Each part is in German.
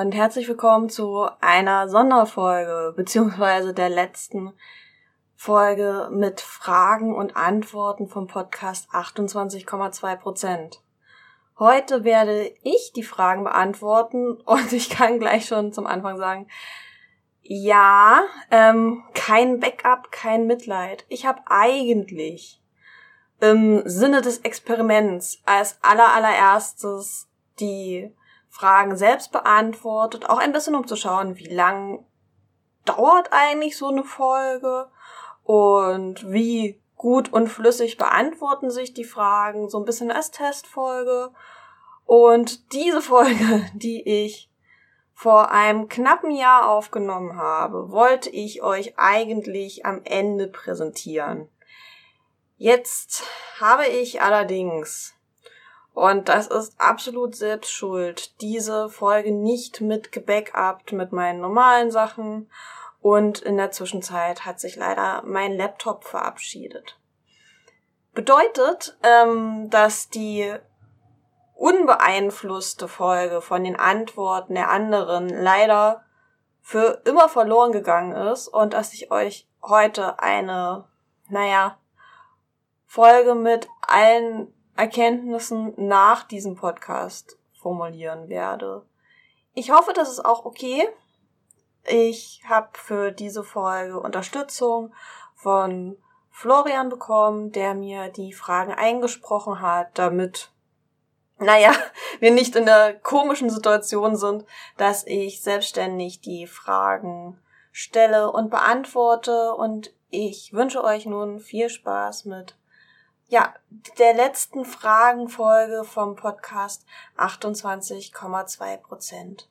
Und herzlich willkommen zu einer Sonderfolge beziehungsweise der letzten Folge mit Fragen und Antworten vom Podcast 28,2 Prozent. Heute werde ich die Fragen beantworten und ich kann gleich schon zum Anfang sagen, ja, ähm, kein Backup, kein Mitleid. Ich habe eigentlich im Sinne des Experiments als aller allererstes die Fragen selbst beantwortet, auch ein bisschen um zu schauen, wie lang dauert eigentlich so eine Folge und wie gut und flüssig beantworten sich die Fragen, so ein bisschen als Testfolge. Und diese Folge, die ich vor einem knappen Jahr aufgenommen habe, wollte ich euch eigentlich am Ende präsentieren. Jetzt habe ich allerdings und das ist absolut selbst schuld. Diese Folge nicht mit gebackupt mit meinen normalen Sachen. Und in der Zwischenzeit hat sich leider mein Laptop verabschiedet. Bedeutet, ähm, dass die unbeeinflusste Folge von den Antworten der anderen leider für immer verloren gegangen ist und dass ich euch heute eine, naja, Folge mit allen Erkenntnissen nach diesem Podcast formulieren werde. Ich hoffe, das ist auch okay. Ich habe für diese Folge Unterstützung von Florian bekommen, der mir die Fragen eingesprochen hat, damit, naja, wir nicht in der komischen Situation sind, dass ich selbstständig die Fragen stelle und beantworte. Und ich wünsche euch nun viel Spaß mit ja, der letzten Fragenfolge vom Podcast 28,2 Prozent.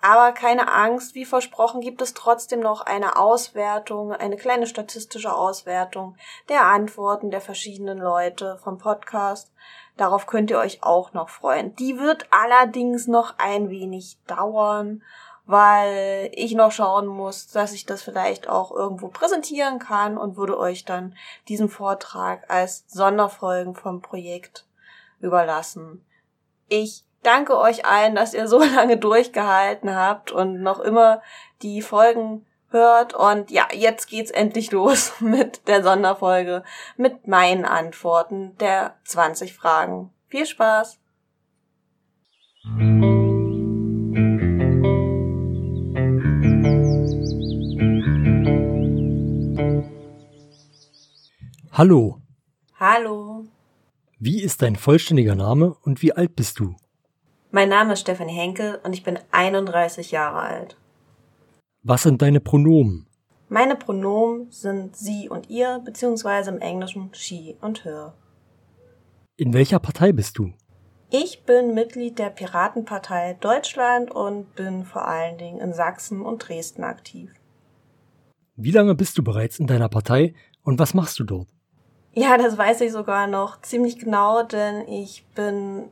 Aber keine Angst, wie versprochen gibt es trotzdem noch eine Auswertung, eine kleine statistische Auswertung der Antworten der verschiedenen Leute vom Podcast. Darauf könnt ihr euch auch noch freuen. Die wird allerdings noch ein wenig dauern weil ich noch schauen muss, dass ich das vielleicht auch irgendwo präsentieren kann und würde euch dann diesen Vortrag als Sonderfolgen vom Projekt überlassen. Ich danke euch allen, dass ihr so lange durchgehalten habt und noch immer die Folgen hört. Und ja, jetzt geht's endlich los mit der Sonderfolge, mit meinen Antworten der 20 Fragen. Viel Spaß! Hallo. Hallo. Wie ist dein vollständiger Name und wie alt bist du? Mein Name ist Stefanie Henkel und ich bin 31 Jahre alt. Was sind deine Pronomen? Meine Pronomen sind sie und ihr, beziehungsweise im Englischen she und her. In welcher Partei bist du? Ich bin Mitglied der Piratenpartei Deutschland und bin vor allen Dingen in Sachsen und Dresden aktiv. Wie lange bist du bereits in deiner Partei und was machst du dort? Ja, das weiß ich sogar noch ziemlich genau, denn ich bin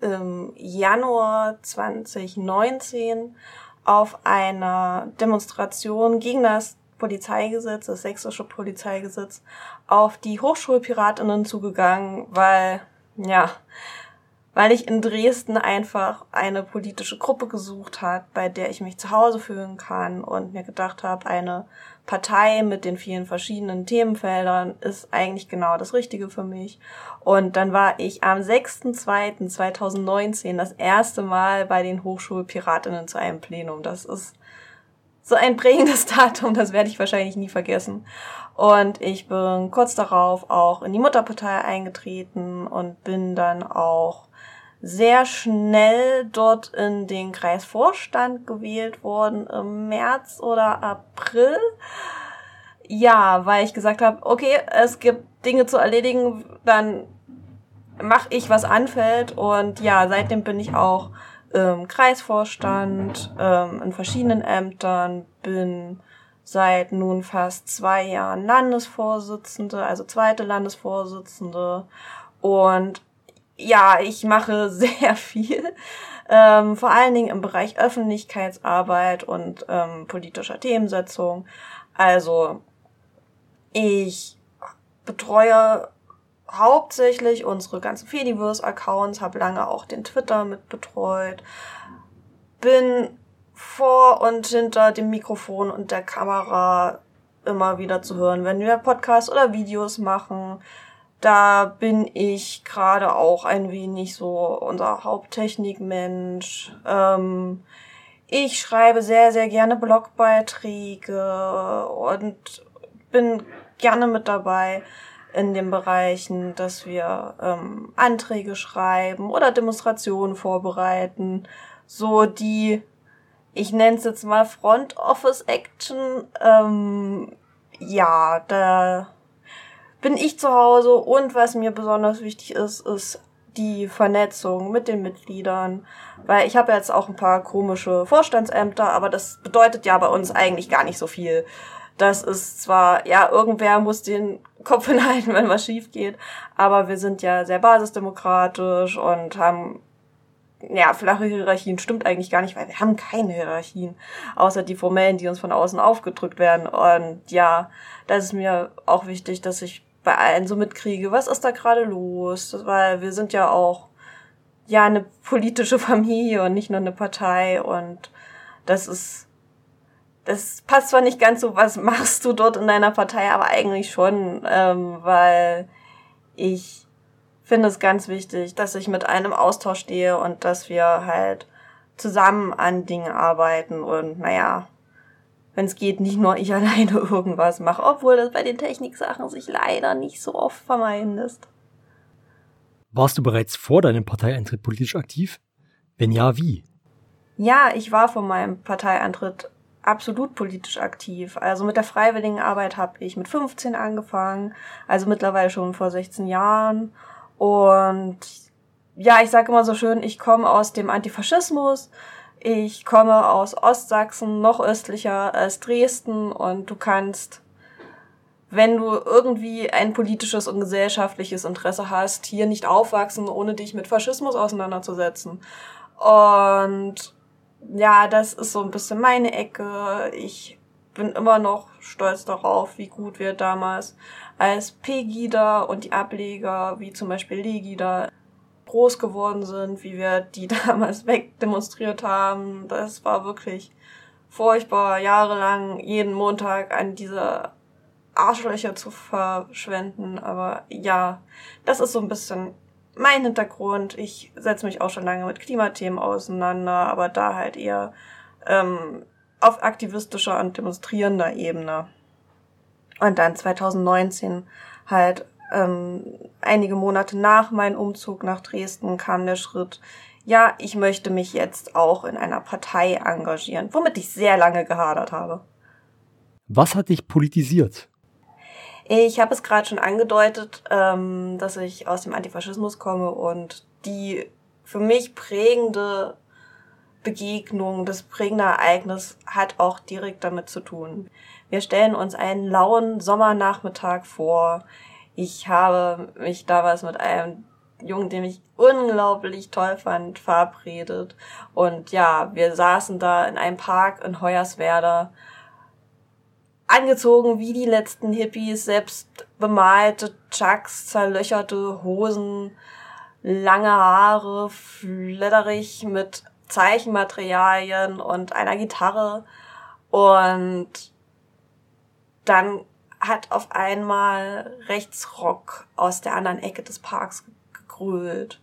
im Januar 2019 auf einer Demonstration gegen das Polizeigesetz, das sächsische Polizeigesetz, auf die Hochschulpiratinnen zugegangen, weil, ja, weil ich in Dresden einfach eine politische Gruppe gesucht hat, bei der ich mich zu Hause fühlen kann und mir gedacht habe, eine Partei mit den vielen verschiedenen Themenfeldern ist eigentlich genau das Richtige für mich. Und dann war ich am 6.2.2019 das erste Mal bei den Hochschulpiratinnen zu einem Plenum. Das ist so ein prägendes Datum, das werde ich wahrscheinlich nie vergessen. Und ich bin kurz darauf auch in die Mutterpartei eingetreten und bin dann auch sehr schnell dort in den Kreisvorstand gewählt worden im März oder April. Ja, weil ich gesagt habe, okay, es gibt Dinge zu erledigen, dann mache ich, was anfällt. Und ja, seitdem bin ich auch im Kreisvorstand, ähm, in verschiedenen Ämtern, bin seit nun fast zwei Jahren Landesvorsitzende, also zweite Landesvorsitzende. Und ja, ich mache sehr viel, ähm, vor allen Dingen im Bereich Öffentlichkeitsarbeit und ähm, politischer Themensetzung. Also ich betreue hauptsächlich unsere ganzen Fediverse-Accounts, habe lange auch den Twitter mit betreut, bin vor und hinter dem Mikrofon und der Kamera immer wieder zu hören, wenn wir Podcasts oder Videos machen. Da bin ich gerade auch ein wenig so unser Haupttechnikmensch. Ähm, ich schreibe sehr, sehr gerne Blogbeiträge und bin gerne mit dabei in den Bereichen, dass wir ähm, Anträge schreiben oder Demonstrationen vorbereiten. So die, ich nenne es jetzt mal Front Office Action. Ähm, ja, da bin ich zu Hause und was mir besonders wichtig ist, ist die Vernetzung mit den Mitgliedern, weil ich habe jetzt auch ein paar komische Vorstandsämter, aber das bedeutet ja bei uns eigentlich gar nicht so viel. Das ist zwar, ja, irgendwer muss den Kopf hinhalten, wenn was schief geht, aber wir sind ja sehr basisdemokratisch und haben ja, flache Hierarchien stimmt eigentlich gar nicht, weil wir haben keine Hierarchien, außer die formellen, die uns von außen aufgedrückt werden. Und ja, da ist mir auch wichtig, dass ich bei allen so mitkriege, was ist da gerade los, weil wir sind ja auch ja eine politische Familie und nicht nur eine Partei und das ist das passt zwar nicht ganz so, was machst du dort in deiner Partei, aber eigentlich schon, ähm, weil ich finde es ganz wichtig, dass ich mit einem Austausch stehe und dass wir halt zusammen an Dingen arbeiten und naja, wenn es geht, nicht nur ich alleine irgendwas mache, obwohl das bei den Techniksachen sich leider nicht so oft vermeiden lässt. Warst du bereits vor deinem Parteieintritt politisch aktiv? Wenn ja, wie? Ja, ich war vor meinem Parteieintritt absolut politisch aktiv. Also mit der freiwilligen Arbeit habe ich mit 15 angefangen, also mittlerweile schon vor 16 Jahren. Und ja, ich sage immer so schön, ich komme aus dem Antifaschismus. Ich komme aus Ostsachsen, noch östlicher als Dresden und du kannst, wenn du irgendwie ein politisches und gesellschaftliches Interesse hast, hier nicht aufwachsen, ohne dich mit Faschismus auseinanderzusetzen. Und ja, das ist so ein bisschen meine Ecke. Ich bin immer noch stolz darauf, wie gut wir damals als Pegida und die Ableger, wie zum Beispiel Legida, groß geworden sind, wie wir die damals wegdemonstriert haben. Das war wirklich furchtbar, jahrelang jeden Montag an diese Arschlöcher zu verschwenden. Aber ja, das ist so ein bisschen mein Hintergrund. Ich setze mich auch schon lange mit Klimathemen auseinander, aber da halt eher ähm, auf aktivistischer und demonstrierender Ebene. Und dann 2019 halt ähm, einige Monate nach meinem Umzug nach Dresden kam der Schritt, ja, ich möchte mich jetzt auch in einer Partei engagieren, womit ich sehr lange gehadert habe. Was hat dich politisiert? Ich habe es gerade schon angedeutet, ähm, dass ich aus dem Antifaschismus komme und die für mich prägende Begegnung, das prägende Ereignis hat auch direkt damit zu tun. Wir stellen uns einen lauen Sommernachmittag vor. Ich habe mich damals mit einem Jungen, den ich unglaublich toll fand, verabredet. Und ja, wir saßen da in einem Park in Hoyerswerda angezogen wie die letzten Hippies, selbst bemalte Chucks, zerlöcherte Hosen, lange Haare, fledderig mit Zeichenmaterialien und einer Gitarre. Und dann hat auf einmal Rechtsrock aus der anderen Ecke des Parks gegrölt.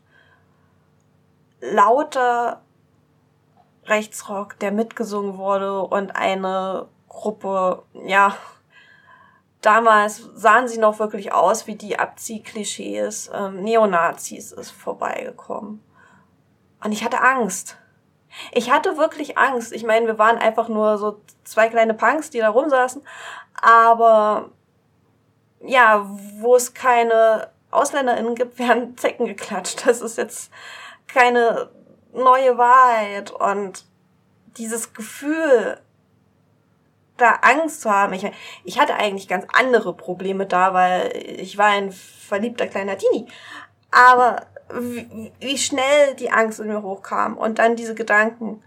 Lauter Rechtsrock, der mitgesungen wurde und eine Gruppe, ja, damals sahen sie noch wirklich aus wie die Abziehklischees. Ähm, Neonazis ist vorbeigekommen. Und ich hatte Angst. Ich hatte wirklich Angst. Ich meine, wir waren einfach nur so zwei kleine Punks, die da rumsaßen. Aber ja, wo es keine AusländerInnen gibt, werden Zecken geklatscht. Das ist jetzt keine neue Wahrheit. Und dieses Gefühl, da Angst zu haben. Ich, ich hatte eigentlich ganz andere Probleme da, weil ich war ein verliebter kleiner Teenie. Aber wie, wie schnell die Angst in mir hochkam und dann diese Gedanken,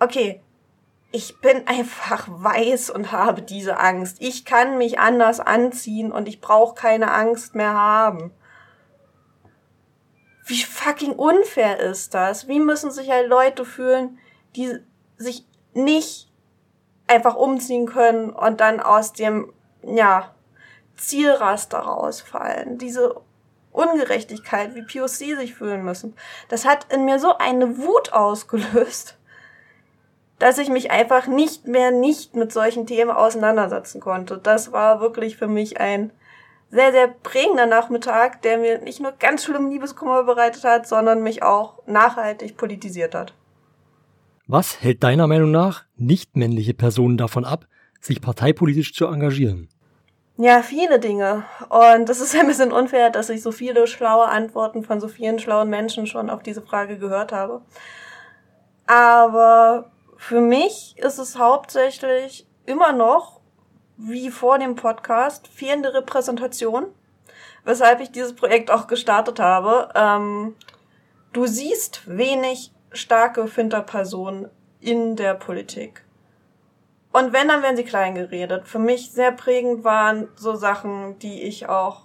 okay, ich bin einfach weiß und habe diese Angst. Ich kann mich anders anziehen und ich brauche keine Angst mehr haben. fucking unfair ist das? Wie müssen sich halt Leute fühlen, die sich nicht einfach umziehen können und dann aus dem, ja, Zielraster rausfallen? Diese Ungerechtigkeit, wie POC sich fühlen müssen. Das hat in mir so eine Wut ausgelöst, dass ich mich einfach nicht mehr nicht mit solchen Themen auseinandersetzen konnte. Das war wirklich für mich ein sehr, sehr prägender Nachmittag, der mir nicht nur ganz schlimm Liebeskummer bereitet hat, sondern mich auch nachhaltig politisiert hat. Was hält deiner Meinung nach nicht männliche Personen davon ab, sich parteipolitisch zu engagieren? Ja, viele Dinge. Und es ist ein bisschen unfair, dass ich so viele schlaue Antworten von so vielen schlauen Menschen schon auf diese Frage gehört habe. Aber für mich ist es hauptsächlich immer noch wie vor dem Podcast fehlende Repräsentation, weshalb ich dieses Projekt auch gestartet habe. Ähm, du siehst wenig starke Finterpersonen in der Politik. Und wenn, dann werden sie klein geredet. Für mich sehr prägend waren so Sachen, die ich auch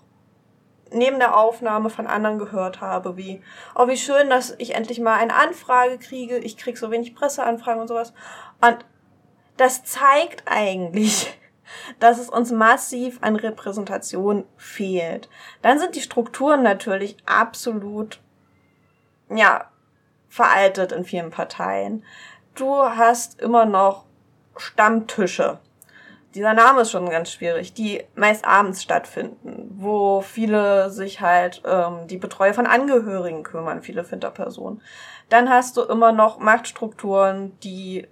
neben der Aufnahme von anderen gehört habe, wie, oh, wie schön, dass ich endlich mal eine Anfrage kriege. Ich krieg so wenig Presseanfragen und sowas. Und das zeigt eigentlich, dass es uns massiv an Repräsentation fehlt. Dann sind die Strukturen natürlich absolut, ja, veraltet in vielen Parteien. Du hast immer noch Stammtische. Dieser Name ist schon ganz schwierig, die meist abends stattfinden, wo viele sich halt ähm, die Betreuer von Angehörigen kümmern, viele Finterpersonen. Dann hast du immer noch Machtstrukturen, die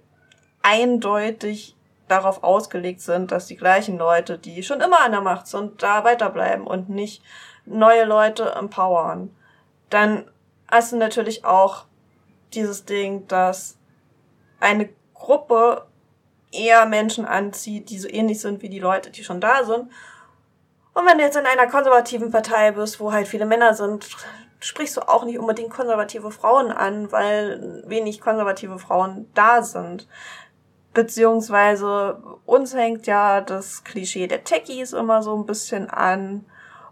eindeutig darauf ausgelegt sind, dass die gleichen Leute, die schon immer an der Macht sind, da weiterbleiben und nicht neue Leute empowern. Dann hast du natürlich auch dieses Ding, dass eine Gruppe eher Menschen anzieht, die so ähnlich sind wie die Leute, die schon da sind. Und wenn du jetzt in einer konservativen Partei bist, wo halt viele Männer sind, sprichst du auch nicht unbedingt konservative Frauen an, weil wenig konservative Frauen da sind. Beziehungsweise uns hängt ja das Klischee der Techies immer so ein bisschen an.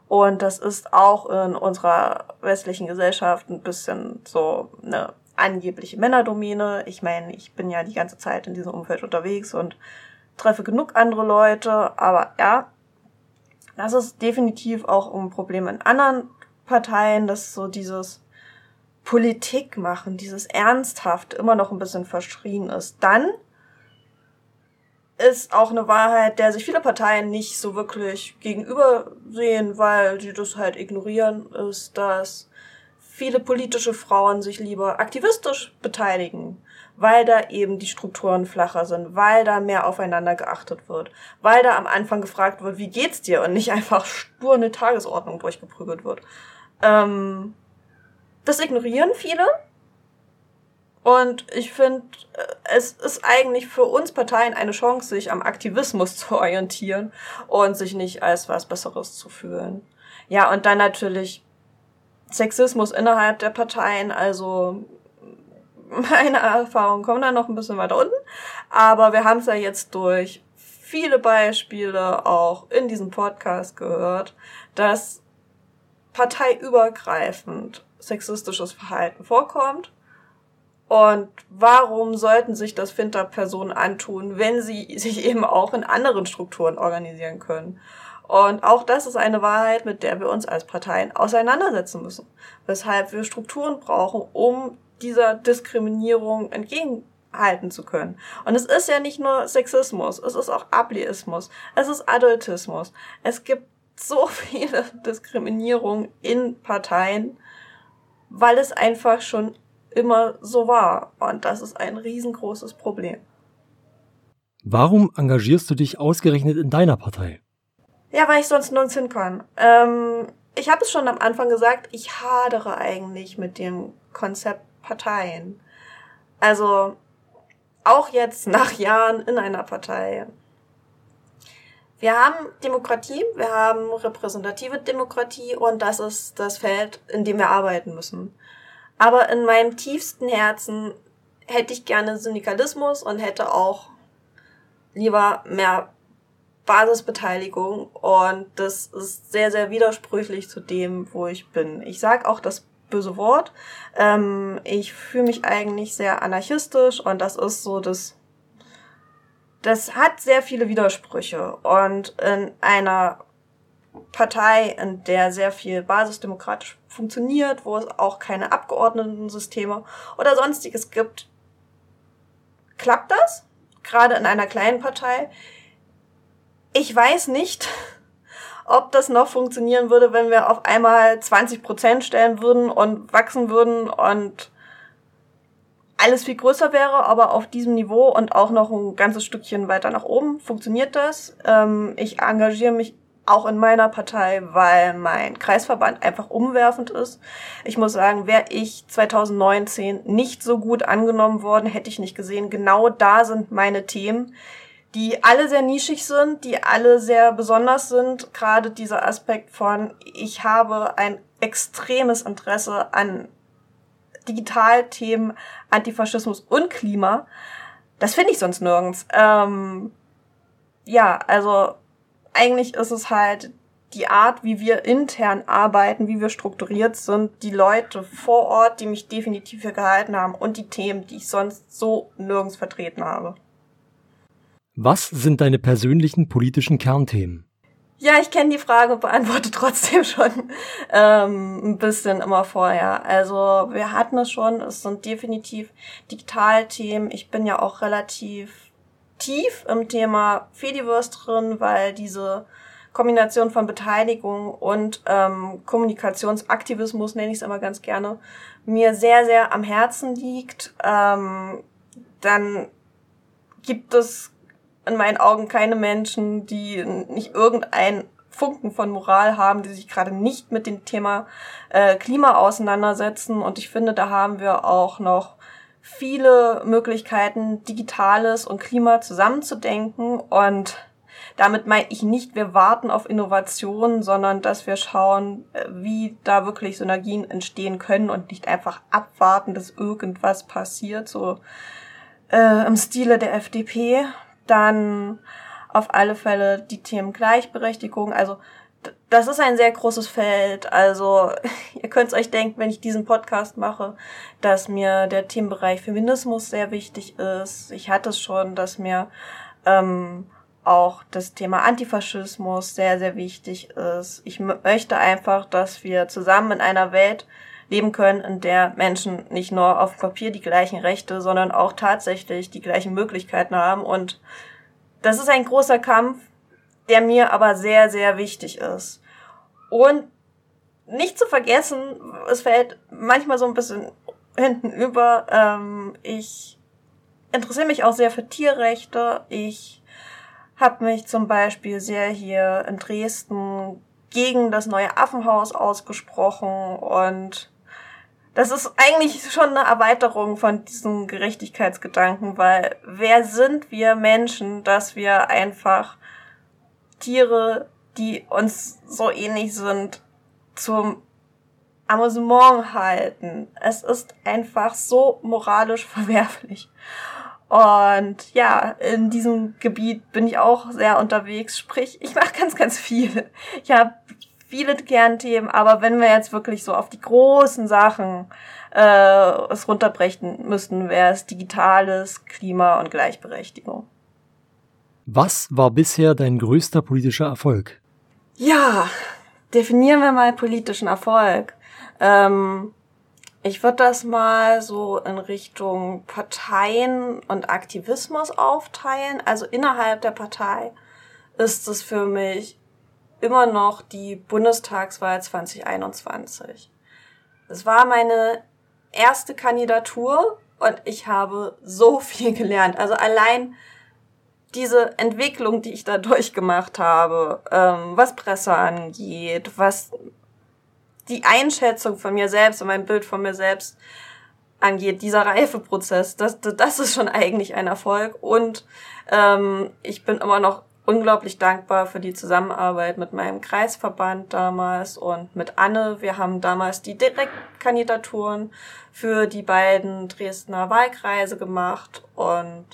Und das ist auch in unserer westlichen Gesellschaft ein bisschen so eine angebliche Männerdomäne. Ich meine, ich bin ja die ganze Zeit in diesem Umfeld unterwegs und treffe genug andere Leute. Aber ja, das ist definitiv auch ein Problem in anderen Parteien, dass so dieses Politik machen, dieses Ernsthaft immer noch ein bisschen verschrien ist. Dann ist auch eine Wahrheit, der sich viele Parteien nicht so wirklich gegenüber sehen, weil sie das halt ignorieren, ist, dass viele politische Frauen sich lieber aktivistisch beteiligen, weil da eben die Strukturen flacher sind, weil da mehr aufeinander geachtet wird, weil da am Anfang gefragt wird, wie geht's dir und nicht einfach stur eine Tagesordnung durchgeprügelt wird. Ähm, das ignorieren viele und ich finde, äh, es ist eigentlich für uns Parteien eine Chance, sich am Aktivismus zu orientieren und sich nicht als was Besseres zu fühlen. Ja, und dann natürlich Sexismus innerhalb der Parteien, also meine Erfahrungen kommen da noch ein bisschen weiter unten, aber wir haben es ja jetzt durch viele Beispiele auch in diesem Podcast gehört, dass parteiübergreifend sexistisches Verhalten vorkommt und warum sollten sich das Finter-Personen antun, wenn sie sich eben auch in anderen Strukturen organisieren können? Und auch das ist eine Wahrheit, mit der wir uns als Parteien auseinandersetzen müssen. Weshalb wir Strukturen brauchen, um dieser Diskriminierung entgegenhalten zu können. Und es ist ja nicht nur Sexismus, es ist auch Ableismus, es ist Adultismus. Es gibt so viele Diskriminierungen in Parteien, weil es einfach schon immer so war. Und das ist ein riesengroßes Problem. Warum engagierst du dich ausgerechnet in deiner Partei? Ja, weil ich sonst nirgends hin kann. Ähm, ich habe es schon am Anfang gesagt, ich hadere eigentlich mit dem Konzept Parteien. Also auch jetzt nach Jahren in einer Partei. Wir haben Demokratie, wir haben repräsentative Demokratie und das ist das Feld, in dem wir arbeiten müssen. Aber in meinem tiefsten Herzen hätte ich gerne Syndikalismus und hätte auch lieber mehr Basisbeteiligung. Und das ist sehr, sehr widersprüchlich zu dem, wo ich bin. Ich sag auch, dass böse Wort. Ähm, ich fühle mich eigentlich sehr anarchistisch und das ist so das. Das hat sehr viele Widersprüche und in einer Partei, in der sehr viel basisdemokratisch funktioniert, wo es auch keine Abgeordnetensysteme oder sonstiges gibt, klappt das, gerade in einer kleinen Partei. Ich weiß nicht, ob das noch funktionieren würde, wenn wir auf einmal 20 Prozent stellen würden und wachsen würden und alles viel größer wäre, aber auf diesem Niveau und auch noch ein ganzes Stückchen weiter nach oben funktioniert das. Ähm, ich engagiere mich auch in meiner Partei, weil mein Kreisverband einfach umwerfend ist. Ich muss sagen, wäre ich 2019 nicht so gut angenommen worden, hätte ich nicht gesehen. Genau da sind meine Themen, die alle sehr nischig sind, die alle sehr besonders sind. Gerade dieser Aspekt von, ich habe ein extremes Interesse an Digitalthemen, Antifaschismus und Klima. Das finde ich sonst nirgends. Ähm, ja, also eigentlich ist es halt die Art, wie wir intern arbeiten, wie wir strukturiert sind, die Leute vor Ort, die mich definitiv hier gehalten haben und die Themen, die ich sonst so nirgends vertreten habe. Was sind deine persönlichen politischen Kernthemen? Ja, ich kenne die Frage, beantworte trotzdem schon ähm, ein bisschen immer vorher. Also wir hatten es schon, es sind definitiv Digitalthemen. Ich bin ja auch relativ tief im Thema Fediverse drin, weil diese Kombination von Beteiligung und ähm, Kommunikationsaktivismus, nenne ich es immer ganz gerne, mir sehr, sehr am Herzen liegt. Ähm, dann gibt es in meinen Augen keine Menschen, die nicht irgendein Funken von Moral haben, die sich gerade nicht mit dem Thema äh, Klima auseinandersetzen. Und ich finde, da haben wir auch noch viele Möglichkeiten, Digitales und Klima zusammenzudenken. Und damit meine ich nicht, wir warten auf Innovationen, sondern dass wir schauen, äh, wie da wirklich Synergien entstehen können und nicht einfach abwarten, dass irgendwas passiert, so äh, im Stile der FDP. Dann auf alle Fälle die Themen Gleichberechtigung, also das ist ein sehr großes Feld. Also ihr könnt euch denken, wenn ich diesen Podcast mache, dass mir der Themenbereich Feminismus sehr wichtig ist. Ich hatte es schon, dass mir ähm, auch das Thema Antifaschismus sehr, sehr wichtig ist. Ich möchte einfach, dass wir zusammen in einer Welt leben können, in der Menschen nicht nur auf Papier die gleichen Rechte, sondern auch tatsächlich die gleichen Möglichkeiten haben. Und das ist ein großer Kampf, der mir aber sehr, sehr wichtig ist. Und nicht zu vergessen, es fällt manchmal so ein bisschen hinten über, ähm, ich interessiere mich auch sehr für Tierrechte. Ich habe mich zum Beispiel sehr hier in Dresden gegen das neue Affenhaus ausgesprochen und das ist eigentlich schon eine Erweiterung von diesem Gerechtigkeitsgedanken, weil wer sind wir Menschen, dass wir einfach Tiere, die uns so ähnlich sind, zum Amüsement halten. Es ist einfach so moralisch verwerflich. Und ja, in diesem Gebiet bin ich auch sehr unterwegs. Sprich, ich mache ganz, ganz viel. Ich habe viele Kernthemen, aber wenn wir jetzt wirklich so auf die großen Sachen äh, es runterbrechen müssten, wäre es Digitales, Klima und Gleichberechtigung. Was war bisher dein größter politischer Erfolg? Ja, definieren wir mal politischen Erfolg. Ähm, ich würde das mal so in Richtung Parteien und Aktivismus aufteilen. Also innerhalb der Partei ist es für mich immer noch die Bundestagswahl 2021. Es war meine erste Kandidatur und ich habe so viel gelernt. Also allein diese Entwicklung, die ich da durchgemacht habe, ähm, was Presse angeht, was die Einschätzung von mir selbst und mein Bild von mir selbst angeht, dieser Reifeprozess, das, das ist schon eigentlich ein Erfolg. Und ähm, ich bin immer noch unglaublich dankbar für die Zusammenarbeit mit meinem Kreisverband damals und mit Anne. Wir haben damals die Direktkandidaturen für die beiden Dresdner Wahlkreise gemacht und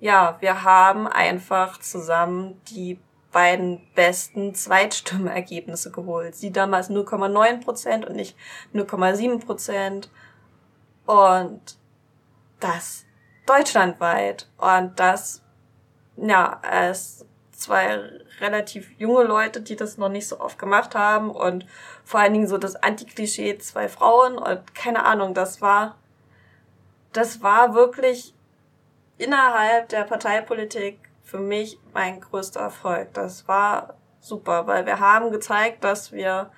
ja, wir haben einfach zusammen die beiden besten Zweitstimmenergebnisse geholt. Sie damals 0,9 Prozent und nicht 0,7 Prozent. Und das deutschlandweit. Und das, ja, als zwei relativ junge Leute, die das noch nicht so oft gemacht haben und vor allen Dingen so das Antiklischee zwei Frauen und keine Ahnung, das war, das war wirklich innerhalb der Parteipolitik für mich mein größter Erfolg. Das war super, weil wir haben gezeigt, dass wir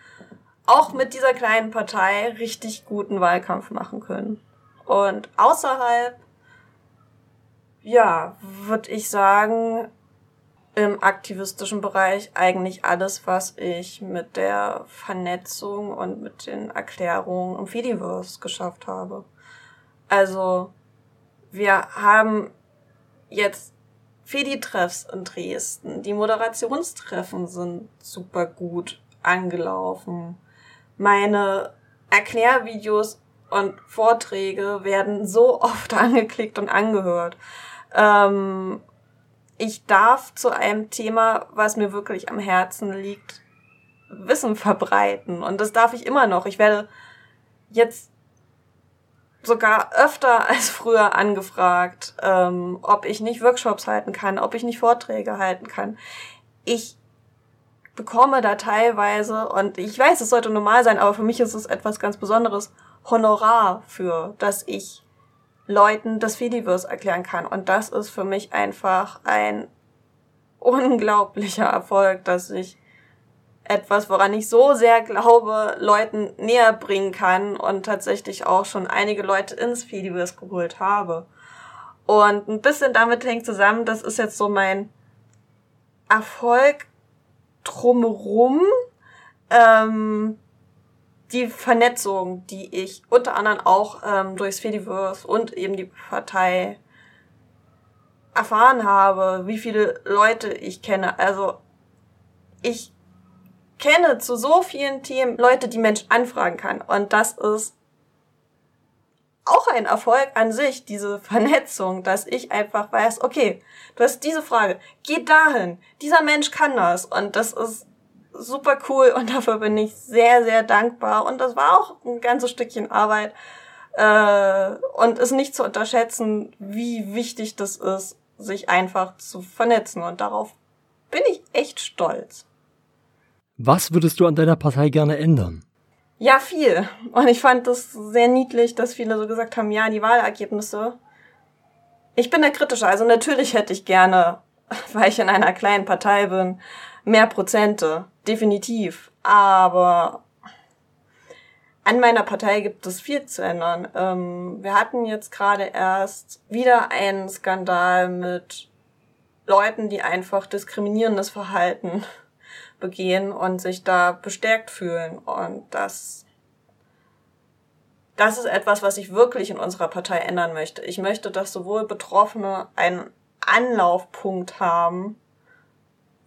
auch mit dieser kleinen Partei richtig guten Wahlkampf machen können. Und außerhalb, ja, würde ich sagen, im aktivistischen Bereich eigentlich alles, was ich mit der Vernetzung und mit den Erklärungen im Fediverse geschafft habe. Also, wir haben jetzt Fedi-Treffs in Dresden. Die Moderationstreffen sind super gut angelaufen. Meine Erklärvideos und Vorträge werden so oft angeklickt und angehört. Ähm, ich darf zu einem Thema, was mir wirklich am Herzen liegt, Wissen verbreiten. Und das darf ich immer noch. Ich werde jetzt sogar öfter als früher angefragt, ähm, ob ich nicht Workshops halten kann, ob ich nicht Vorträge halten kann. Ich bekomme da teilweise, und ich weiß, es sollte normal sein, aber für mich ist es etwas ganz Besonderes, Honorar für, dass ich Leuten das Fediverse erklären kann. Und das ist für mich einfach ein unglaublicher Erfolg, dass ich etwas, woran ich so sehr glaube, Leuten näher bringen kann und tatsächlich auch schon einige Leute ins Fediverse geholt habe. Und ein bisschen damit hängt zusammen, das ist jetzt so mein Erfolg drumherum. Ähm, die Vernetzung, die ich unter anderem auch ähm, durchs Fediverse und eben die Partei erfahren habe, wie viele Leute ich kenne. Also ich kenne zu so vielen Themen Leute, die Mensch anfragen kann. Und das ist auch ein Erfolg an sich, diese Vernetzung, dass ich einfach weiß, okay, du hast diese Frage, geh dahin, dieser Mensch kann das. Und das ist super cool und dafür bin ich sehr, sehr dankbar. Und das war auch ein ganzes Stückchen Arbeit. Äh, und ist nicht zu unterschätzen, wie wichtig das ist, sich einfach zu vernetzen. Und darauf bin ich echt stolz. Was würdest du an deiner Partei gerne ändern? Ja, viel. Und ich fand das sehr niedlich, dass viele so gesagt haben, ja, die Wahlergebnisse. Ich bin da kritischer. Also natürlich hätte ich gerne, weil ich in einer kleinen Partei bin, mehr Prozente definitiv. Aber an meiner Partei gibt es viel zu ändern. Ähm, wir hatten jetzt gerade erst wieder einen Skandal mit Leuten, die einfach diskriminierendes Verhalten begehen und sich da bestärkt fühlen. Und das, das ist etwas, was ich wirklich in unserer Partei ändern möchte. Ich möchte, dass sowohl Betroffene einen Anlaufpunkt haben,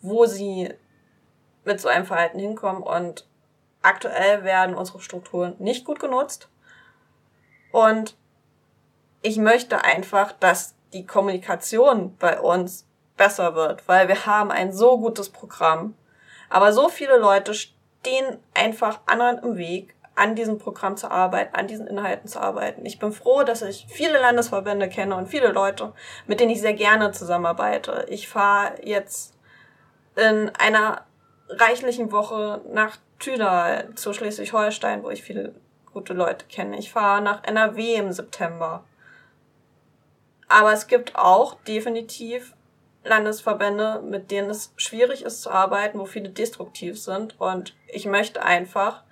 wo sie mit so einem Verhalten hinkommen. Und aktuell werden unsere Strukturen nicht gut genutzt. Und ich möchte einfach, dass die Kommunikation bei uns besser wird, weil wir haben ein so gutes Programm. Aber so viele Leute stehen einfach anderen im Weg, an diesem Programm zu arbeiten, an diesen Inhalten zu arbeiten. Ich bin froh, dass ich viele Landesverbände kenne und viele Leute, mit denen ich sehr gerne zusammenarbeite. Ich fahre jetzt in einer reichlichen Woche nach Tüdal zu Schleswig-Holstein, wo ich viele gute Leute kenne. Ich fahre nach NRW im September. Aber es gibt auch definitiv Landesverbände, mit denen es schwierig ist zu arbeiten, wo viele destruktiv sind. Und ich möchte einfach,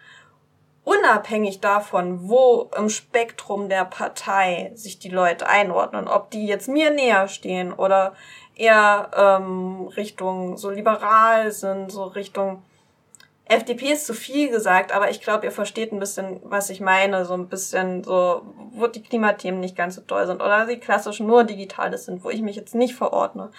unabhängig davon, wo im Spektrum der Partei sich die Leute einordnen, ob die jetzt mir näher stehen oder eher ähm, Richtung so liberal sind, so Richtung FDP ist zu viel gesagt, aber ich glaube, ihr versteht ein bisschen, was ich meine, so ein bisschen so, wo die Klimathemen nicht ganz so toll sind oder die klassischen nur Digitales sind, wo ich mich jetzt nicht verordne.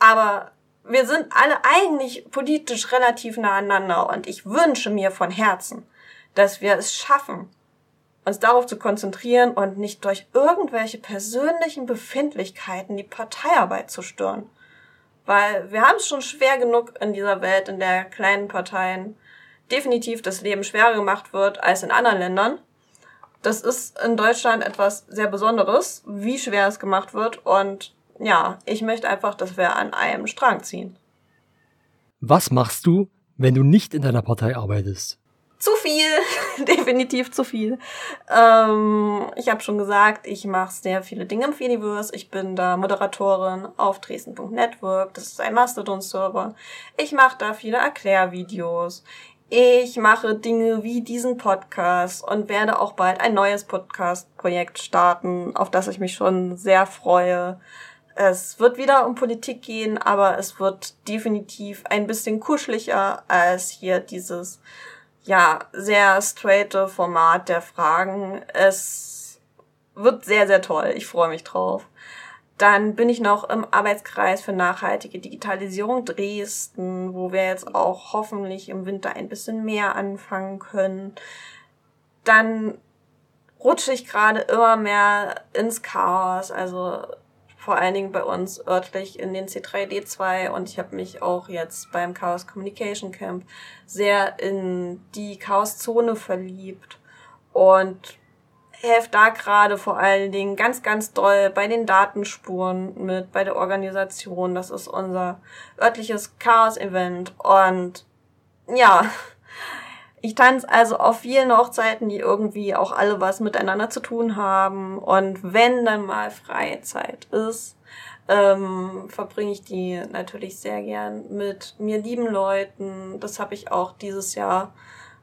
Aber wir sind alle eigentlich politisch relativ nah aneinander und ich wünsche mir von Herzen, dass wir es schaffen, uns darauf zu konzentrieren und nicht durch irgendwelche persönlichen Befindlichkeiten die Parteiarbeit zu stören. Weil wir haben es schon schwer genug in dieser Welt, in der kleinen Parteien definitiv das Leben schwerer gemacht wird als in anderen Ländern. Das ist in Deutschland etwas sehr Besonderes, wie schwer es gemacht wird. Und ja, ich möchte einfach, dass wir an einem Strang ziehen. Was machst du, wenn du nicht in deiner Partei arbeitest? Zu viel, definitiv zu viel. Ähm, ich habe schon gesagt, ich mache sehr viele Dinge im Fediverse. Ich bin da Moderatorin auf Dresden.network. Das ist ein Mastodon-Server. Ich mache da viele Erklärvideos. Ich mache Dinge wie diesen Podcast und werde auch bald ein neues Podcast-Projekt starten, auf das ich mich schon sehr freue. Es wird wieder um Politik gehen, aber es wird definitiv ein bisschen kuscheliger als hier dieses, ja, sehr straighte Format der Fragen. Es wird sehr, sehr toll. Ich freue mich drauf. Dann bin ich noch im Arbeitskreis für nachhaltige Digitalisierung Dresden, wo wir jetzt auch hoffentlich im Winter ein bisschen mehr anfangen können. Dann rutsche ich gerade immer mehr ins Chaos, also vor allen Dingen bei uns örtlich in den C3D2 und ich habe mich auch jetzt beim Chaos Communication Camp sehr in die Chaoszone verliebt und helfe da gerade vor allen Dingen ganz, ganz doll bei den Datenspuren mit, bei der Organisation. Das ist unser örtliches Chaos-Event. Und ja, ich tanze also auf vielen Hochzeiten, die irgendwie auch alle was miteinander zu tun haben. Und wenn dann mal Freizeit ist, ähm, verbringe ich die natürlich sehr gern mit mir lieben Leuten. Das habe ich auch dieses Jahr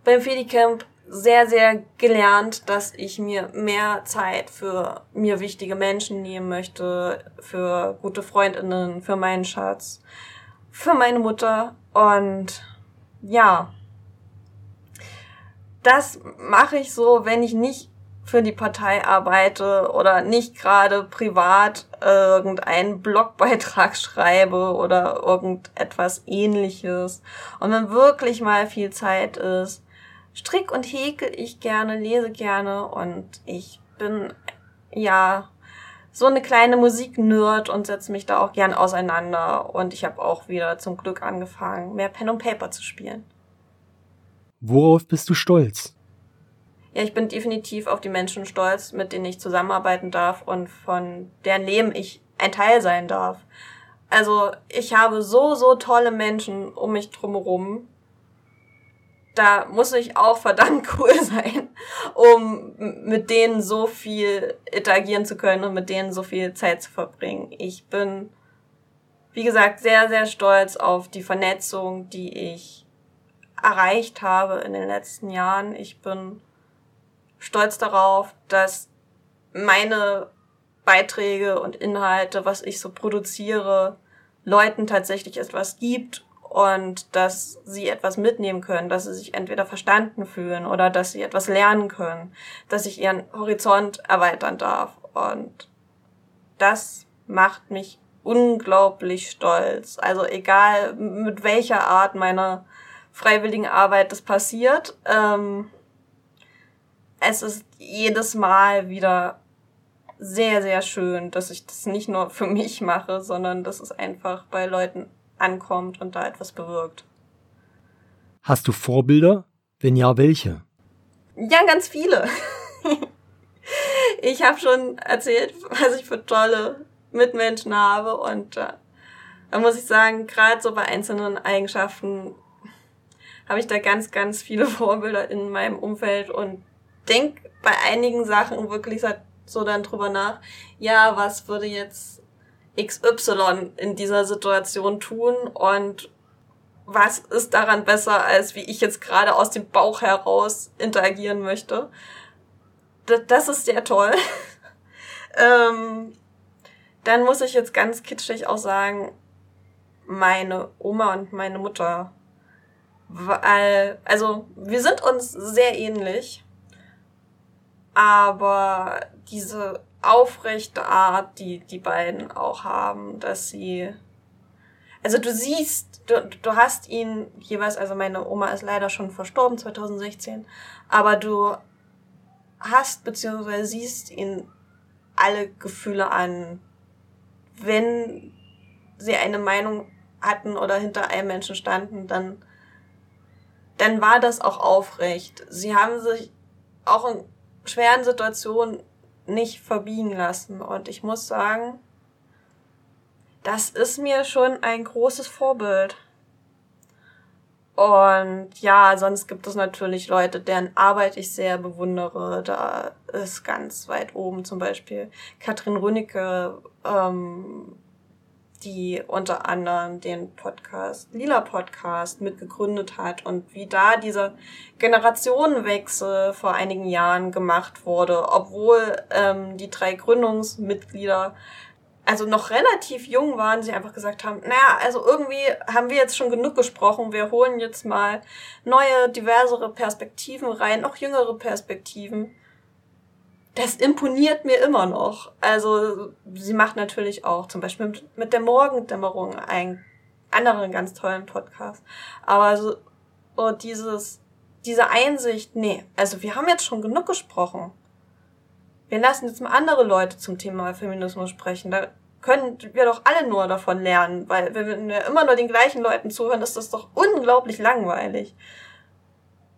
beim Fedicamp sehr, sehr gelernt, dass ich mir mehr Zeit für mir wichtige Menschen nehmen möchte, für gute Freundinnen, für meinen Schatz, für meine Mutter und ja, das mache ich so, wenn ich nicht für die Partei arbeite oder nicht gerade privat irgendeinen Blogbeitrag schreibe oder irgendetwas ähnliches. Und wenn wirklich mal viel Zeit ist, strick und häkel ich gerne, lese gerne und ich bin ja so eine kleine Musiknerd und setze mich da auch gern auseinander. Und ich habe auch wieder zum Glück angefangen, mehr Pen und Paper zu spielen. Worauf bist du stolz? Ja, ich bin definitiv auf die Menschen stolz, mit denen ich zusammenarbeiten darf und von deren Leben ich ein Teil sein darf. Also ich habe so, so tolle Menschen um mich drumherum, da muss ich auch verdammt cool sein, um mit denen so viel interagieren zu können und mit denen so viel Zeit zu verbringen. Ich bin, wie gesagt, sehr, sehr stolz auf die Vernetzung, die ich erreicht habe in den letzten Jahren. Ich bin stolz darauf, dass meine Beiträge und Inhalte, was ich so produziere, Leuten tatsächlich etwas gibt und dass sie etwas mitnehmen können, dass sie sich entweder verstanden fühlen oder dass sie etwas lernen können, dass ich ihren Horizont erweitern darf. Und das macht mich unglaublich stolz. Also egal mit welcher Art meiner freiwilligen Arbeit das passiert, ähm, es ist jedes Mal wieder sehr, sehr schön, dass ich das nicht nur für mich mache, sondern dass es einfach bei Leuten ankommt und da etwas bewirkt. Hast du Vorbilder? Wenn ja, welche? Ja, ganz viele. ich habe schon erzählt, was ich für tolle Mitmenschen habe und äh, da muss ich sagen, gerade so bei einzelnen Eigenschaften habe ich da ganz, ganz viele Vorbilder in meinem Umfeld und denk bei einigen Sachen wirklich so dann drüber nach, ja, was würde jetzt XY in dieser Situation tun und was ist daran besser, als wie ich jetzt gerade aus dem Bauch heraus interagieren möchte. Das ist sehr toll. ähm, dann muss ich jetzt ganz kitschig auch sagen, meine Oma und meine Mutter. Weil, also, wir sind uns sehr ähnlich. Aber diese aufrechte Art, die die beiden auch haben, dass sie, also du siehst, du, du hast ihn jeweils, also meine Oma ist leider schon verstorben 2016, aber du hast beziehungsweise siehst ihn alle Gefühle an, wenn sie eine Meinung hatten oder hinter einem Menschen standen, dann, dann war das auch aufrecht. Sie haben sich auch in schweren Situationen nicht verbiegen lassen. Und ich muss sagen, das ist mir schon ein großes Vorbild. Und ja, sonst gibt es natürlich Leute, deren Arbeit ich sehr bewundere. Da ist ganz weit oben zum Beispiel Katrin Rünnecke, ähm, die unter anderem den Podcast, Lila Podcast mitgegründet hat und wie da dieser Generationenwechsel vor einigen Jahren gemacht wurde, obwohl ähm, die drei Gründungsmitglieder also noch relativ jung waren, sie einfach gesagt haben, naja, also irgendwie haben wir jetzt schon genug gesprochen, wir holen jetzt mal neue, diversere Perspektiven rein, noch jüngere Perspektiven. Das imponiert mir immer noch. Also sie macht natürlich auch zum Beispiel mit, der Morgendämmerung einen anderen ganz tollen Podcast. Aber so, so dieses, diese Einsicht, nee, also wir haben jetzt schon genug gesprochen wir lassen jetzt mal andere Leute zum Thema Feminismus sprechen. Da können wir doch alle nur davon lernen, weil wenn wir immer nur den gleichen Leuten zuhören, ist das doch unglaublich langweilig.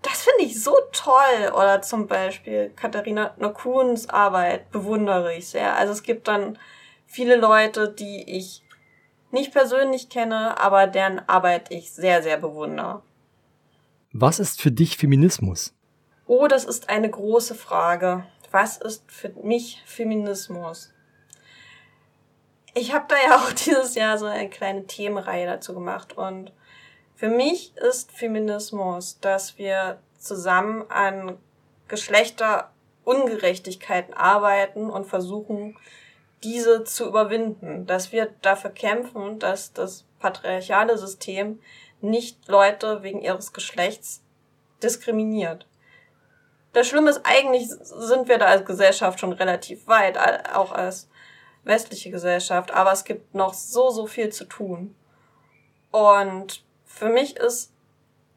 Das finde ich so toll. Oder zum Beispiel Katharina Nokuns Arbeit bewundere ich sehr. Also es gibt dann viele Leute, die ich nicht persönlich kenne, aber deren Arbeit ich sehr, sehr bewundere. Was ist für dich Feminismus? Oh, das ist eine große Frage was ist für mich Feminismus? Ich habe da ja auch dieses Jahr so eine kleine Themenreihe dazu gemacht und für mich ist Feminismus, dass wir zusammen an Geschlechterungerechtigkeiten arbeiten und versuchen, diese zu überwinden, dass wir dafür kämpfen, dass das patriarchale System nicht Leute wegen ihres Geschlechts diskriminiert das Schlimme ist, eigentlich sind wir da als Gesellschaft schon relativ weit, auch als westliche Gesellschaft, aber es gibt noch so, so viel zu tun. Und für mich ist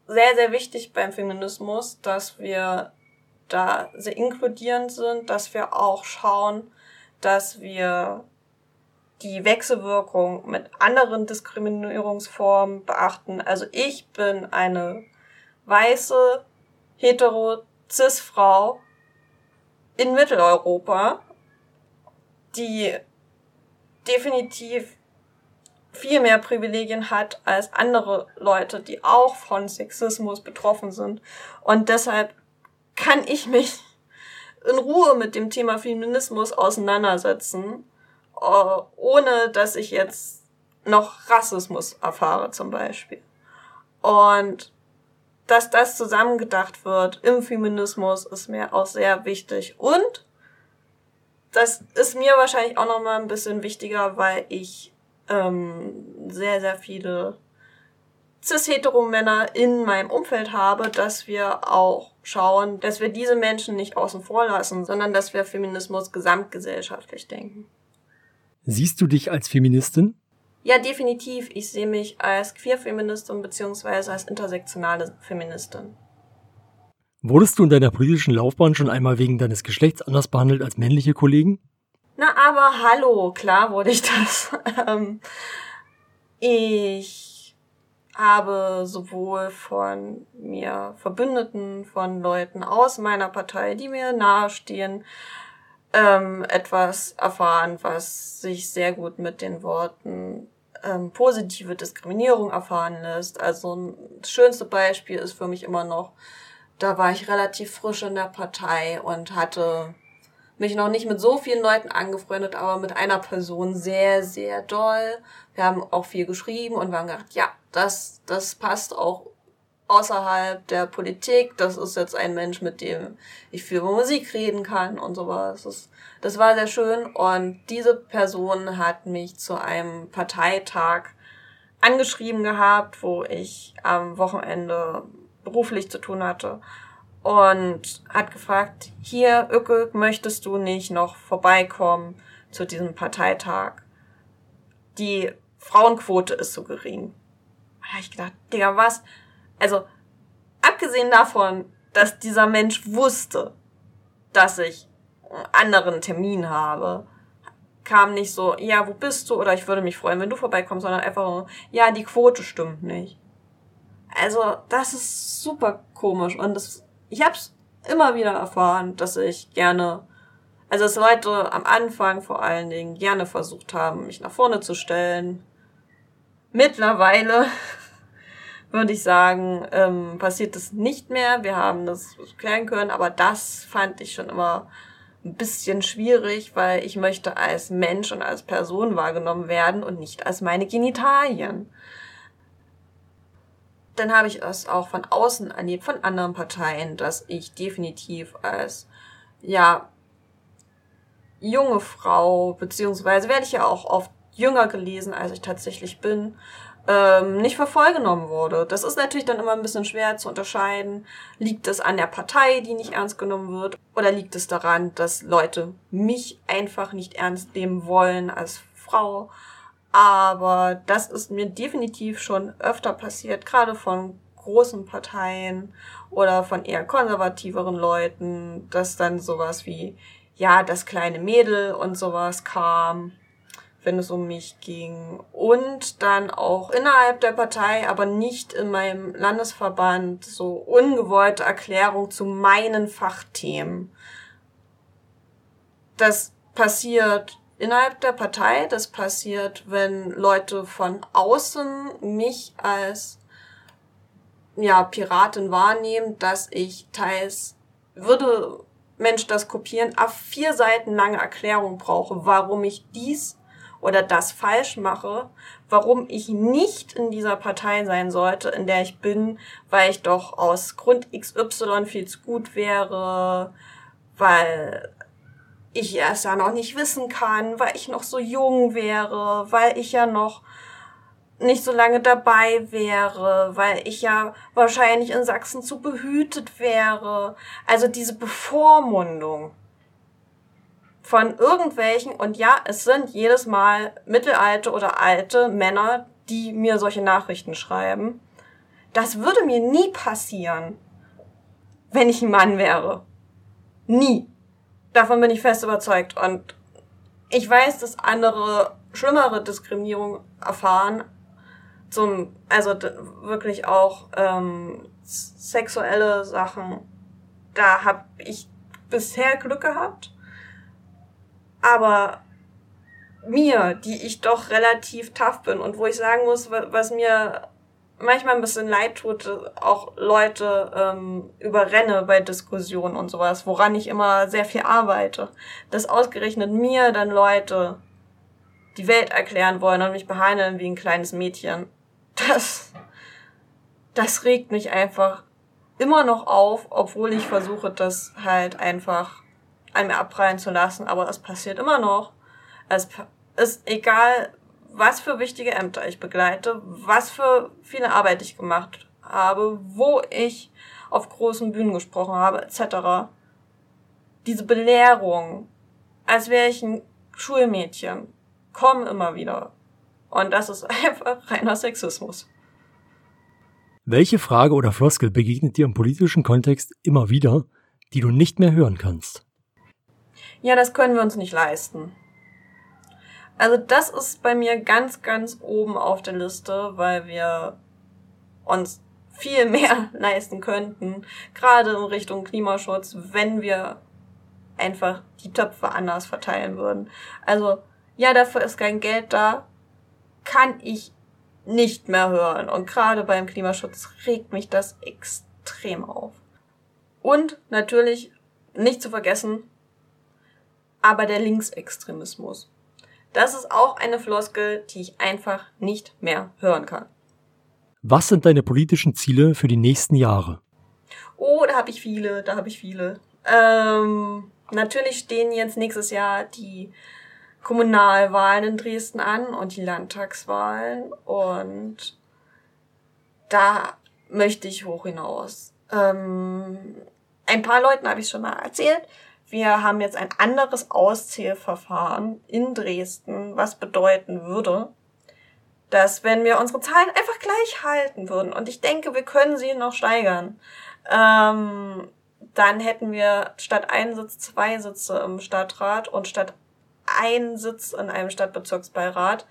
sehr, sehr wichtig beim Feminismus, dass wir da sehr inkludierend sind, dass wir auch schauen, dass wir die Wechselwirkung mit anderen Diskriminierungsformen beachten. Also ich bin eine weiße, hetero, Cis-Frau in Mitteleuropa, die definitiv viel mehr Privilegien hat als andere Leute, die auch von Sexismus betroffen sind. Und deshalb kann ich mich in Ruhe mit dem Thema Feminismus auseinandersetzen, äh, ohne dass ich jetzt noch Rassismus erfahre zum Beispiel. Und dass das zusammengedacht wird im Feminismus ist mir auch sehr wichtig. Und das ist mir wahrscheinlich auch nochmal ein bisschen wichtiger, weil ich ähm, sehr, sehr viele cis-hetero-Männer in meinem Umfeld habe, dass wir auch schauen, dass wir diese Menschen nicht außen vor lassen, sondern dass wir Feminismus gesamtgesellschaftlich denken. Siehst du dich als Feministin? Ja, definitiv. Ich sehe mich als Queer-Feministin beziehungsweise als intersektionale Feministin. Wurdest du in deiner politischen Laufbahn schon einmal wegen deines Geschlechts anders behandelt als männliche Kollegen? Na, aber hallo, klar wurde ich das. Ähm, ich habe sowohl von mir Verbündeten, von Leuten aus meiner Partei, die mir nahestehen, ähm, etwas erfahren, was sich sehr gut mit den Worten ähm, positive Diskriminierung erfahren lässt. Also das schönste Beispiel ist für mich immer noch, da war ich relativ frisch in der Partei und hatte mich noch nicht mit so vielen Leuten angefreundet, aber mit einer Person sehr, sehr doll. Wir haben auch viel geschrieben und wir haben gedacht, ja, das, das passt auch außerhalb der Politik. Das ist jetzt ein Mensch, mit dem ich viel über Musik reden kann und sowas. Das, das war sehr schön. Und diese Person hat mich zu einem Parteitag angeschrieben gehabt, wo ich am Wochenende beruflich zu tun hatte und hat gefragt, hier, Öcke, möchtest du nicht noch vorbeikommen zu diesem Parteitag? Die Frauenquote ist so gering. Da habe ich gedacht, Digga, was? Also, abgesehen davon, dass dieser Mensch wusste, dass ich einen anderen Termin habe, kam nicht so, ja, wo bist du? Oder ich würde mich freuen, wenn du vorbeikommst, sondern einfach so, ja, die Quote stimmt nicht. Also, das ist super komisch. Und das, ich hab's immer wieder erfahren, dass ich gerne, also dass Leute am Anfang vor allen Dingen gerne versucht haben, mich nach vorne zu stellen. Mittlerweile würde ich sagen, ähm, passiert das nicht mehr. Wir haben das klären können, aber das fand ich schon immer ein bisschen schwierig, weil ich möchte als Mensch und als Person wahrgenommen werden und nicht als meine Genitalien. Dann habe ich es auch von außen erlebt, von anderen Parteien, dass ich definitiv als, ja, junge Frau, beziehungsweise werde ich ja auch oft jünger gelesen, als ich tatsächlich bin, ähm, nicht für voll genommen wurde. Das ist natürlich dann immer ein bisschen schwer zu unterscheiden. Liegt es an der Partei, die nicht ernst genommen wird, oder liegt es daran, dass Leute mich einfach nicht ernst nehmen wollen als Frau? Aber das ist mir definitiv schon öfter passiert, gerade von großen Parteien oder von eher konservativeren Leuten, dass dann sowas wie, ja, das kleine Mädel und sowas kam wenn es um mich ging. Und dann auch innerhalb der Partei, aber nicht in meinem Landesverband, so ungewollte Erklärung zu meinen Fachthemen. Das passiert innerhalb der Partei, das passiert, wenn Leute von außen mich als ja, Piratin wahrnehmen, dass ich teils würde Mensch das kopieren, auf vier Seiten lange Erklärung brauche, warum ich dies oder das falsch mache, warum ich nicht in dieser Partei sein sollte, in der ich bin, weil ich doch aus Grund XY viel zu gut wäre, weil ich es ja noch nicht wissen kann, weil ich noch so jung wäre, weil ich ja noch nicht so lange dabei wäre, weil ich ja wahrscheinlich in Sachsen zu behütet wäre. Also diese Bevormundung von irgendwelchen, und ja, es sind jedes Mal mittelalte oder alte Männer, die mir solche Nachrichten schreiben. Das würde mir nie passieren, wenn ich ein Mann wäre. Nie. Davon bin ich fest überzeugt. Und ich weiß, dass andere schlimmere Diskriminierung erfahren. Zum, also wirklich auch ähm, sexuelle Sachen. Da habe ich bisher Glück gehabt. Aber mir, die ich doch relativ tough bin und wo ich sagen muss, was mir manchmal ein bisschen leid tut, auch Leute ähm, überrenne bei Diskussionen und sowas, woran ich immer sehr viel arbeite. Dass ausgerechnet mir dann Leute die Welt erklären wollen und mich behandeln wie ein kleines Mädchen. Das, das regt mich einfach immer noch auf, obwohl ich versuche, das halt einfach an mir abprallen zu lassen, aber es passiert immer noch. Es ist egal, was für wichtige Ämter ich begleite, was für viele Arbeit ich gemacht habe, wo ich auf großen Bühnen gesprochen habe, etc. Diese Belehrung, als wäre ich ein Schulmädchen, kommen immer wieder. Und das ist einfach reiner Sexismus. Welche Frage oder Floskel begegnet dir im politischen Kontext immer wieder, die du nicht mehr hören kannst? ja, das können wir uns nicht leisten. Also das ist bei mir ganz, ganz oben auf der Liste, weil wir uns viel mehr leisten könnten, gerade in Richtung Klimaschutz, wenn wir einfach die Töpfe anders verteilen würden. Also ja, dafür ist kein Geld da, kann ich nicht mehr hören. Und gerade beim Klimaschutz regt mich das extrem auf. Und natürlich nicht zu vergessen, aber der Linksextremismus. Das ist auch eine Floskel, die ich einfach nicht mehr hören kann. Was sind deine politischen Ziele für die nächsten Jahre? Oh, da habe ich viele, da habe ich viele. Ähm, natürlich stehen jetzt nächstes Jahr die Kommunalwahlen in Dresden an und die Landtagswahlen und da möchte ich hoch hinaus. Ähm, ein paar Leuten habe ich schon mal erzählt wir haben jetzt ein anderes Auszählverfahren in Dresden, was bedeuten würde, dass wenn wir unsere Zahlen einfach gleich halten würden, und ich denke, wir können sie noch steigern, ähm, dann hätten wir statt ein Sitz zwei Sitze im Stadtrat und statt einen Sitz in einem Stadtbezirksbeirat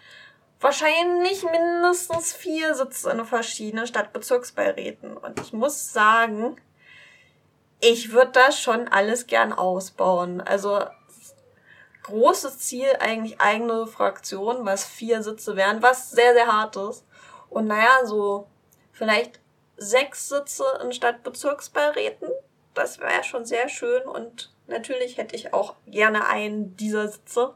wahrscheinlich mindestens vier Sitze in verschiedenen Stadtbezirksbeiräten. Und ich muss sagen, ich würde das schon alles gern ausbauen. Also großes Ziel eigentlich eigene Fraktion, was vier Sitze wären, was sehr, sehr hart ist. Und naja, so vielleicht sechs Sitze in Stadtbezirksbeiräten, das wäre schon sehr schön und natürlich hätte ich auch gerne einen dieser Sitze.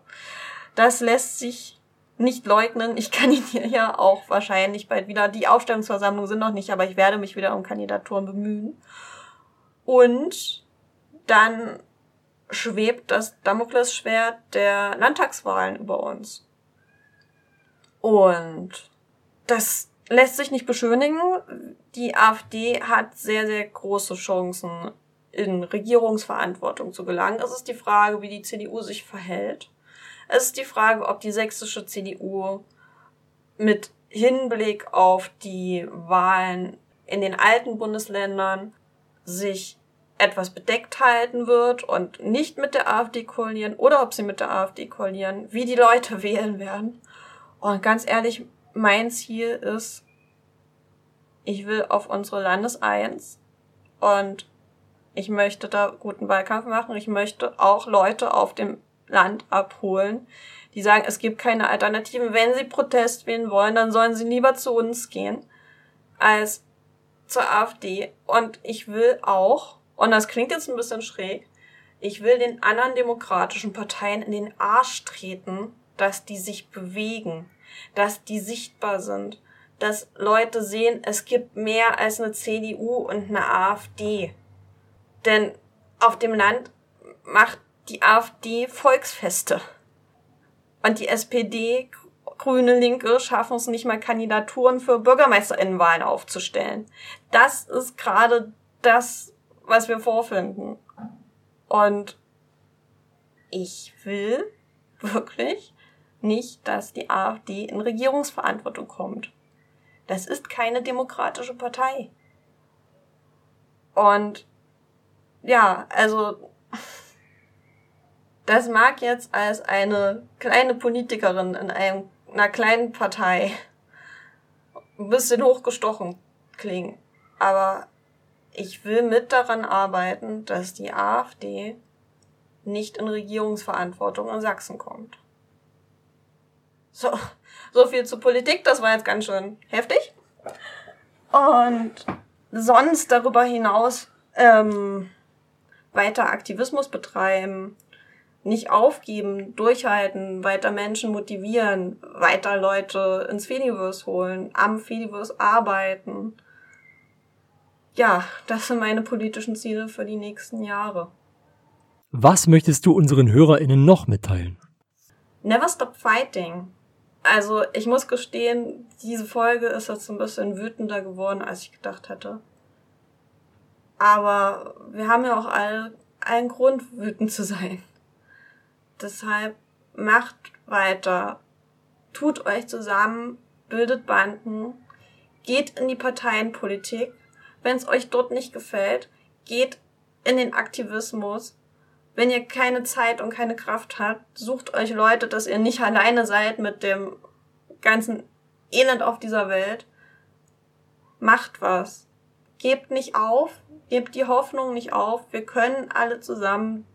Das lässt sich nicht leugnen. Ich kann ihn hier ja auch wahrscheinlich bald wieder. Die Aufstellungsversammlungen sind noch nicht, aber ich werde mich wieder um Kandidaturen bemühen. Und dann schwebt das Damoklesschwert der Landtagswahlen über uns. Und das lässt sich nicht beschönigen. Die AfD hat sehr, sehr große Chancen, in Regierungsverantwortung zu gelangen. Es ist die Frage, wie die CDU sich verhält. Es ist die Frage, ob die sächsische CDU mit Hinblick auf die Wahlen in den alten Bundesländern sich etwas bedeckt halten wird und nicht mit der AfD koalieren oder ob sie mit der AfD koalieren, wie die Leute wählen werden. Und ganz ehrlich, mein Ziel ist, ich will auf unsere Landeseins und ich möchte da guten Wahlkampf machen. Ich möchte auch Leute auf dem Land abholen, die sagen, es gibt keine Alternativen. Wenn sie Protest wählen wollen, dann sollen sie lieber zu uns gehen als zur AfD. Und ich will auch, und das klingt jetzt ein bisschen schräg, ich will den anderen demokratischen Parteien in den Arsch treten, dass die sich bewegen, dass die sichtbar sind, dass Leute sehen, es gibt mehr als eine CDU und eine AfD. Denn auf dem Land macht die AfD Volksfeste. Und die SPD, Grüne, Linke schaffen es nicht mal Kandidaturen für Bürgermeisterinnenwahlen aufzustellen. Das ist gerade das, was wir vorfinden. Und ich will wirklich nicht, dass die AfD in Regierungsverantwortung kommt. Das ist keine demokratische Partei. Und ja, also das mag jetzt als eine kleine Politikerin in einem, einer kleinen Partei ein bisschen hochgestochen klingen. Aber ich will mit daran arbeiten, dass die AfD nicht in Regierungsverantwortung in Sachsen kommt. So, so viel zur Politik, das war jetzt ganz schön heftig. Und sonst darüber hinaus ähm, weiter Aktivismus betreiben, nicht aufgeben, durchhalten, weiter Menschen motivieren, weiter Leute ins Fediverse holen, am Fediverse arbeiten. Ja, das sind meine politischen Ziele für die nächsten Jahre. Was möchtest du unseren HörerInnen noch mitteilen? Never stop fighting. Also, ich muss gestehen, diese Folge ist jetzt ein bisschen wütender geworden, als ich gedacht hätte. Aber wir haben ja auch alle einen Grund, wütend zu sein. Deshalb macht weiter, tut euch zusammen, bildet Banden, geht in die Parteienpolitik. Wenn es euch dort nicht gefällt, geht in den Aktivismus. Wenn ihr keine Zeit und keine Kraft habt, sucht euch Leute, dass ihr nicht alleine seid mit dem ganzen Elend auf dieser Welt. Macht was. Gebt nicht auf, gebt die Hoffnung nicht auf. Wir können alle zusammen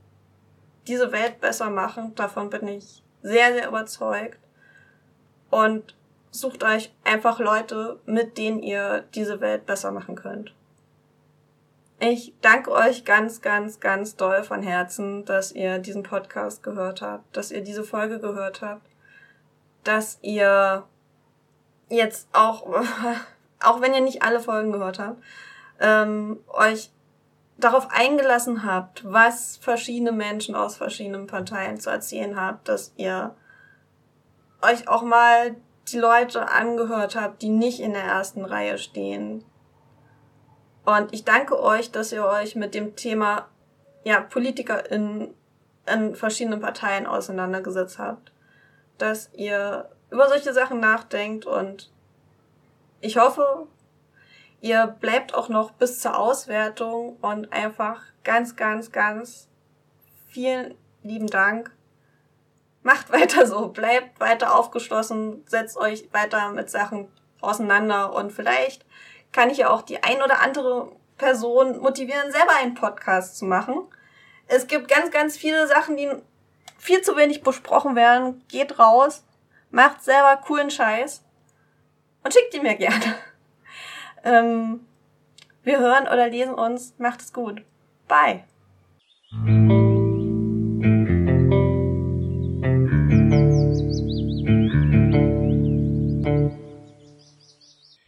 diese Welt besser machen. Davon bin ich sehr, sehr überzeugt. Und sucht euch einfach Leute, mit denen ihr diese Welt besser machen könnt. Ich danke euch ganz, ganz, ganz doll von Herzen, dass ihr diesen Podcast gehört habt, dass ihr diese Folge gehört habt, dass ihr jetzt auch, auch wenn ihr nicht alle Folgen gehört habt, ähm, euch darauf eingelassen habt, was verschiedene Menschen aus verschiedenen Parteien zu erzählen habt, dass ihr euch auch mal die Leute angehört habt, die nicht in der ersten Reihe stehen. Und ich danke euch, dass ihr euch mit dem Thema ja, Politiker in, in verschiedenen Parteien auseinandergesetzt habt. Dass ihr über solche Sachen nachdenkt und ich hoffe, Ihr bleibt auch noch bis zur Auswertung und einfach ganz, ganz, ganz vielen lieben Dank. macht weiter so, bleibt weiter aufgeschlossen, setzt euch weiter mit Sachen auseinander und vielleicht kann ich ja auch die ein oder andere Person motivieren, selber einen Podcast zu machen. Es gibt ganz, ganz viele Sachen, die viel zu wenig besprochen werden. Geht raus, macht selber coolen Scheiß und schickt die mir gerne. Ähm, wir hören oder lesen uns. Macht es gut. Bye.